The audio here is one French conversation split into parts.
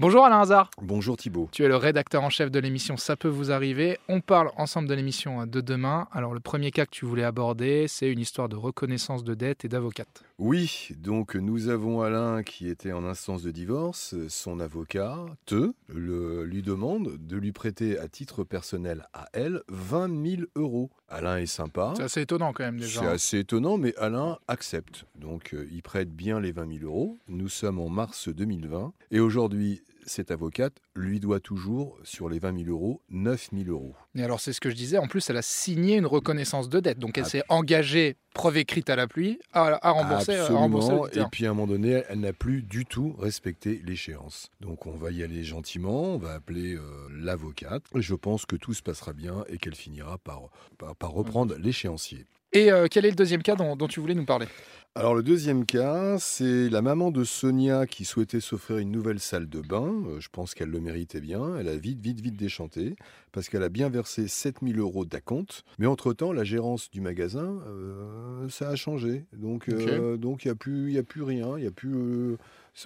Bonjour Alain Hazard. Bonjour Thibault. Tu es le rédacteur en chef de l'émission Ça peut vous arriver. On parle ensemble de l'émission de demain. Alors le premier cas que tu voulais aborder, c'est une histoire de reconnaissance de dette et d'avocate. Oui, donc nous avons Alain qui était en instance de divorce. Son avocat, te, le, lui demande de lui prêter à titre personnel à elle 20 000 euros. Alain est sympa. C'est assez étonnant quand même déjà. C'est assez étonnant, mais Alain accepte. Donc euh, il prête bien les 20 000 euros. Nous sommes en mars 2020 et aujourd'hui cette avocate lui doit toujours, sur les 20 000 euros, 9 000 euros. Et alors, c'est ce que je disais. En plus, elle a signé une reconnaissance de dette. Donc, elle s'est engagée, preuve écrite à la pluie, à, rembourser. Absolument. et puis, à un moment donné, elle n'a plus du tout respecté l'échéance. Donc, on va y aller gentiment. On va appeler euh, l'avocate. Je pense que tout se passera bien et qu'elle finira par, par, reprendre l'échéancier. Et euh, quel est le deuxième cas dont, tu voulais nous parler? Alors le deuxième cas, c'est la maman de Sonia qui souhaitait s'offrir une nouvelle salle de bain. Euh, je pense qu'elle le méritait bien. Elle a vite, vite, vite déchanté parce qu'elle a bien versé 7000 euros d'acompte. Mais entre-temps, la gérance du magasin, euh, ça a changé. Donc donc il n'y a, plus, a plus rien. Y a plus,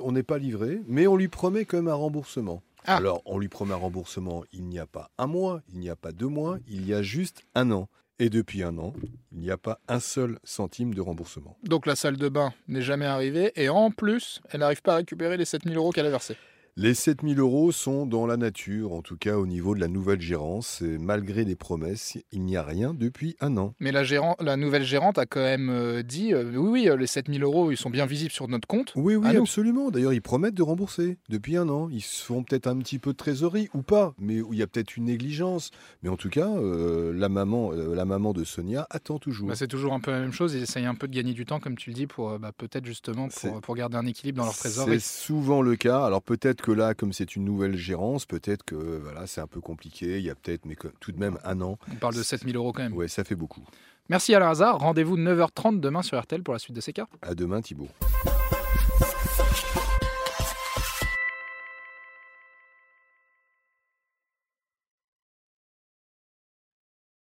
on n'est pas livré. Mais on lui promet quand même un remboursement. Ah. Alors on lui promet un remboursement, il n'y a pas un mois, il n'y a pas deux mois, il y a juste un an. Et depuis un an, il n'y a pas un seul centime de remboursement. Donc la salle de bain n'est jamais arrivée et en plus, elle n'arrive pas à récupérer les 7000 euros qu'elle a versés. Les 7000 euros sont dans la nature, en tout cas au niveau de la nouvelle gérance. Et malgré les promesses, il n'y a rien depuis un an. Mais la, la nouvelle gérante a quand même euh, dit euh, oui, oui, euh, les 7000 euros, ils sont bien visibles sur notre compte. Oui, oui, absolument. D'ailleurs, ils promettent de rembourser depuis un an. Ils se font peut-être un petit peu de trésorerie ou pas, mais il y a peut-être une négligence. Mais en tout cas, la, maman, la maman de Sonia attend toujours. Bah, c'est toujours un peu la même chose. Ils essayent un peu de gagner du temps, comme tu le dis, pour bah, peut-être justement pour, pour, garder un équilibre dans leur trésorerie. C'est souvent le cas. Alors peut-être que là, comme c'est une nouvelle gérance, peut-être que voilà, c'est un peu compliqué. Il y a peut-être, mais tout de même un an. On parle de 7000 euros quand même. Oui, ça fait beaucoup. Merci Alain Hazard. Rendez-vous 9h30 demain sur RTL pour la suite de ces cas. À demain Thibault.